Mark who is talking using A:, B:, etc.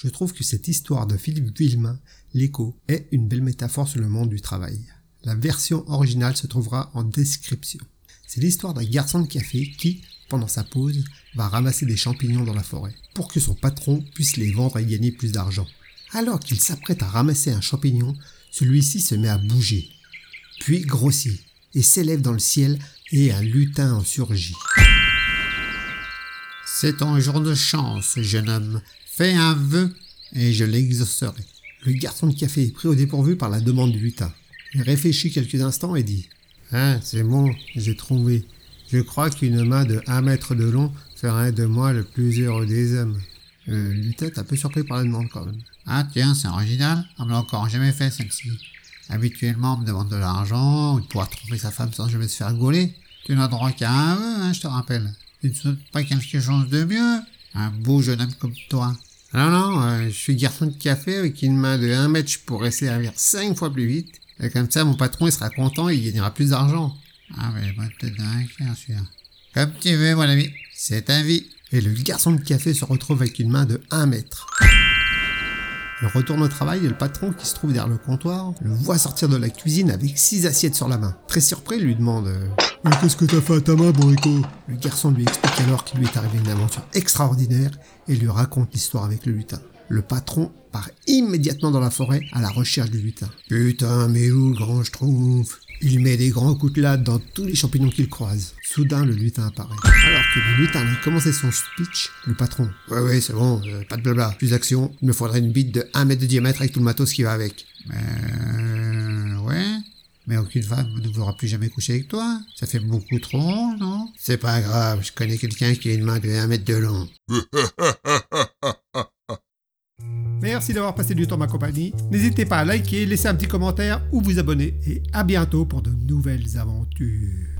A: Je trouve que cette histoire de Philippe Villemain, l'écho, est une belle métaphore sur le monde du travail. La version originale se trouvera en description. C'est l'histoire d'un garçon de café qui, pendant sa pause, va ramasser des champignons dans la forêt, pour que son patron puisse les vendre et gagner plus d'argent. Alors qu'il s'apprête à ramasser un champignon, celui-ci se met à bouger, puis grossit, et s'élève dans le ciel, et un lutin en surgit.
B: C'est ton jour de chance, jeune homme. Fais un vœu, et je l'exaucerai.
A: Le garçon de café est pris au dépourvu par la demande du lutin. Il réfléchit quelques instants et dit
C: Hein, c'est bon, j'ai trouvé. Je crois qu'une main de un mètre de long ferait de moi le plus heureux des hommes.
A: Lutin est un peu surpris par la demande quand même.
B: Ah tiens, c'est original. On me l'a encore jamais fait celle-ci. Habituellement, on me demande de l'argent de pouvoir trouver sa femme sans jamais se faire gauler. Tu n'as droit qu'à un vœu, hein, je te rappelle. Tu ne souhaites pas quelque chose de mieux Un beau jeune homme comme toi.
C: Non, non, euh, je suis garçon de café avec une main de un mètre, je pourrais servir cinq fois plus vite. Et comme ça, mon patron, il sera content et il gagnera plus d'argent.
B: Ah, mais bon, peut-être dingue, bien sûr. Comme tu veux, mon ami. C'est ta vie.
A: Et le garçon de café se retrouve avec une main de 1 mètre. Il retourne au travail et le patron, qui se trouve derrière le comptoir, le voit sortir de la cuisine avec six assiettes sur la main. Très surpris, il lui demande euh,
D: Mais qu'est-ce que t'as fait à ta main, Borico?
A: Le garçon lui explique alors qu'il lui est arrivé une aventure extraordinaire et lui raconte l'histoire avec le lutin. Le patron part immédiatement dans la forêt à la recherche du lutin.
C: Putain, mais où le grand schtroumpf
A: Il met des grands coups de latte dans tous les champignons qu'il croise. Soudain, le lutin apparaît. Alors que le lutin a commencé son speech, le patron.
C: Ouais, ouais, c'est bon, euh, pas de blabla. Plus d'action. Il me faudrait une bite de 1 mètre de diamètre avec tout le matos qui va avec.
B: Euh, ouais. Mais aucune femme ne voudra plus jamais coucher avec toi. Ça fait beaucoup trop, non?
C: C'est pas grave, je connais quelqu'un qui a une main de 1 mètre de long.
A: Merci d'avoir passé du temps ma compagnie. N'hésitez pas à liker, laisser un petit commentaire ou vous abonner. Et à bientôt pour de nouvelles aventures.